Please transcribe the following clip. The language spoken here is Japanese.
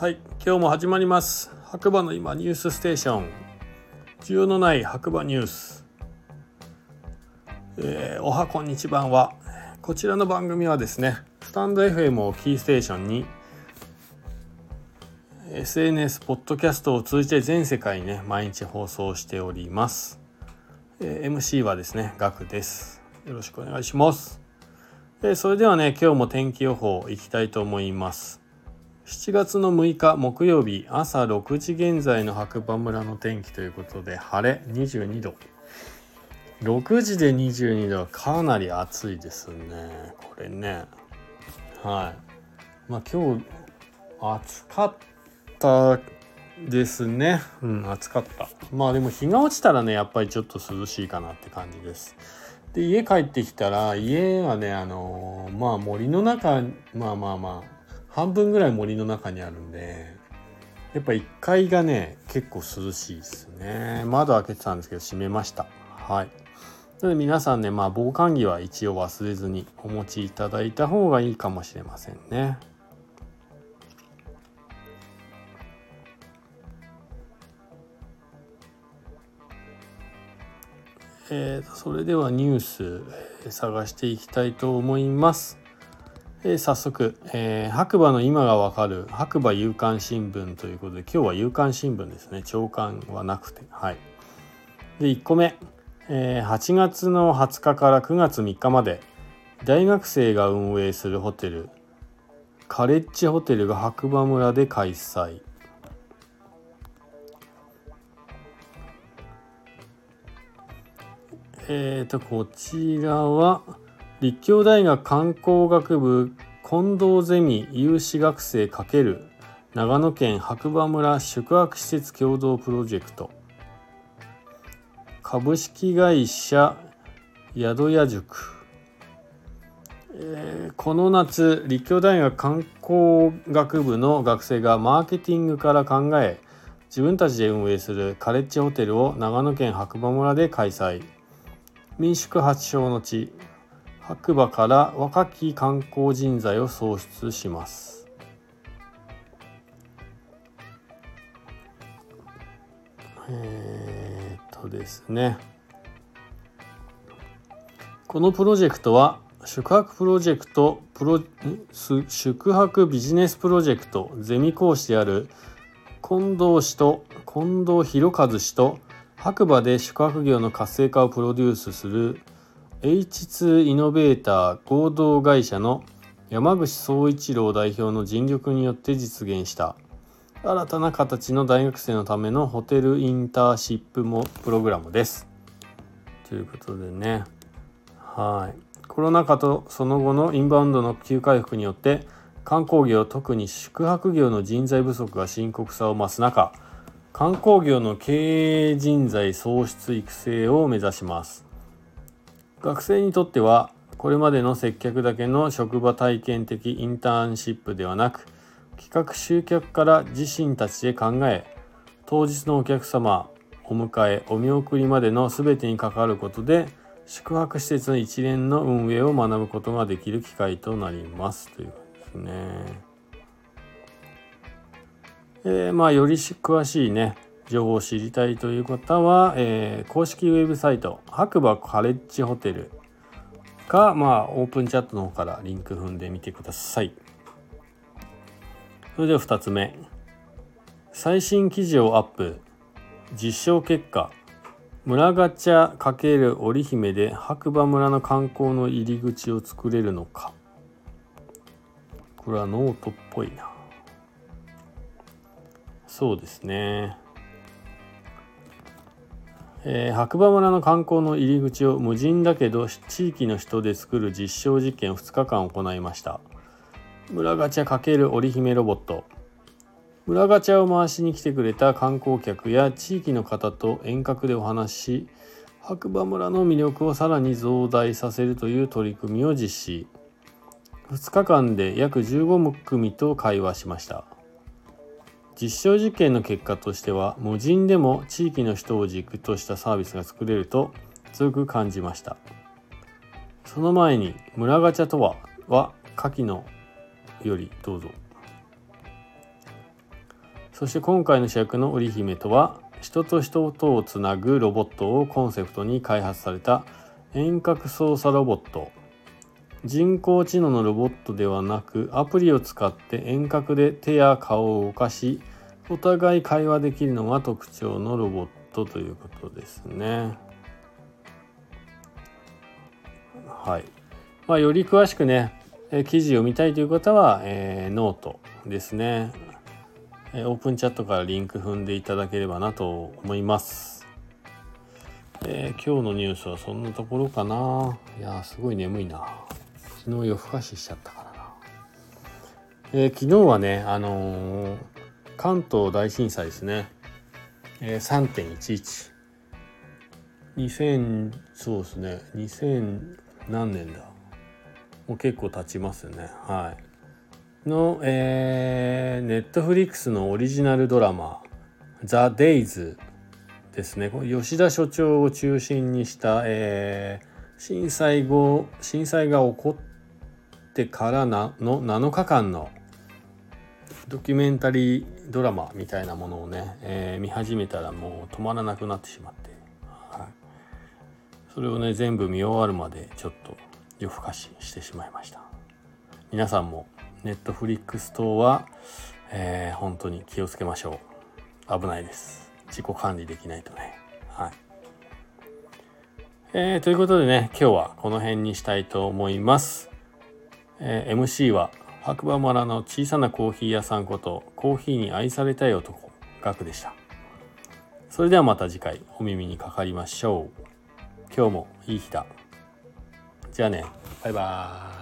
はい今日も始まります。白馬の今ニュースステーション。需要のない白馬ニュース、えー、おはこんにちばんは。こちらの番組はですねスタンド FM をキーステーションに SNS ポッドキャストを通じて全世界にね毎日放送しております、えー、MC はですねガクです。よろしくお願いします。えそれではね今日も天気予報いきたいと思います。7月の6日木曜日朝6時現在の白馬村の天気ということで晴れ22度。6時で22度はかなり暑いですね。これね。はい。まあ今日暑かったですね。うん暑かった。まあでも日が落ちたらねやっぱりちょっと涼しいかなって感じです。で家帰ってきたら家はねあのー、まあ森の中まあまあまあ半分ぐらい森の中にあるんでやっぱ1階がね結構涼しいですね。窓開けてたんですけど閉めました。はい。なので皆さんねまあ防寒着は一応忘れずにお持ちいただいた方がいいかもしれませんね。えー、それではニュース、え探していきたいと思います。えー、早速、えー、白馬の今がわかる白馬夕刊新聞ということで今日は夕刊新聞ですね。朝刊はなくて。はい。で1個目、えー、8月の20日から9月3日まで大学生が運営するホテルカレッジホテルが白馬村で開催。えっ、ー、とこちらは立教大学観光学部近藤ゼミ有志学生×長野県白馬村宿泊施設共同プロジェクト。株式会社宿屋塾、えー、この夏立教大学観光学部の学生がマーケティングから考え自分たちで運営するカレッジホテルを長野県白馬村で開催。民宿発祥の地白馬から若き観光人材を創出します。えー、っとですねこのプロジェクトは宿泊プロジェクトプロ宿泊ビジネスプロジェクトゼミ講師である近藤氏と近藤博和氏と白馬で宿泊業の活性化をプロデュースする H2 イノベーター合同会社の山口総一郎代表の尽力によって実現した新たな形の大学生のためのホテルインターシップもプログラムです。ということでねはいコロナ禍とその後のインバウンドの急回復によって観光業特に宿泊業の人材不足が深刻さを増す中観光業の経営人材創出育成を目指します。学生にとってはこれまでの接客だけの職場体験的インターンシップではなく企画集客から自身たちで考え当日のお客様お迎えお見送りまでの全てに関わることで宿泊施設の一連の運営を学ぶことができる機会となりますということですね。えー、まあより詳しいね情報を知りたいという方は、えー、公式ウェブサイト白馬カレッジホテルか、まあ、オープンチャットの方からリンク踏んでみてください。それでは2つ目。最新記事をアップ。実証結果。村ガチャ×織姫で白馬村の観光の入り口を作れるのか。これはノートっぽいな。そうですね。えー、白馬村の観光の入り口を無人だけど地域の人で作る実証実験を2日間行いました。村ガチャ×織姫ロボット。村ガチャを回しに来てくれた観光客や地域の方と遠隔でお話しし白馬村の魅力をさらに増大させるという取り組みを実施。2日間で約15組と会話しました。実証実験の結果としては無人でも地域の人を軸としたサービスが作れると強く感じました。その前に村ガチャとはは下記のよりどうぞ。そして今回の主役の織姫とは人と人とをつなぐロボットをコンセプトに開発された遠隔操作ロボット。人工知能のロボットではなくアプリを使って遠隔で手や顔を動かしお互い会話できるのが特徴のロボットということですね。はい。まあ、より詳しくね、え記事を見たいという方は、えー、ノートですね、えオープンチャットからリンク踏んでいただければなと思います。えー、今日のニュースはそんなところかな。いやすごい眠いな。昨日夜更かししちゃったからな。えー、昨日はね、あの、関東大震災ですね。えー、3.11。2000そうですね。2000何年だ？もう結構経ちますね。はい。のえー、ネットフリックスのオリジナルドラマ「ザ・デイズですね。吉田所長を中心にした、えー、震災後震災が起こってからなの7日間のドキュメンタリードラマみたいなものをね、えー、見始めたらもう止まらなくなってしまって、はい、それをね全部見終わるまでちょっと夜更かししてしまいました。皆さんもネットフリックス等は、えー、本当に気をつけましょう。危ないです。自己管理できないとね。はい。えー、ということでね今日はこの辺にしたいと思います、えー、MC は白馬村の小さなコーヒー屋さんことコーヒーに愛されたい男ガクでした。それではまた次回お耳にかかりましょう。今日もいい日だ。じゃあね。バイバーイ。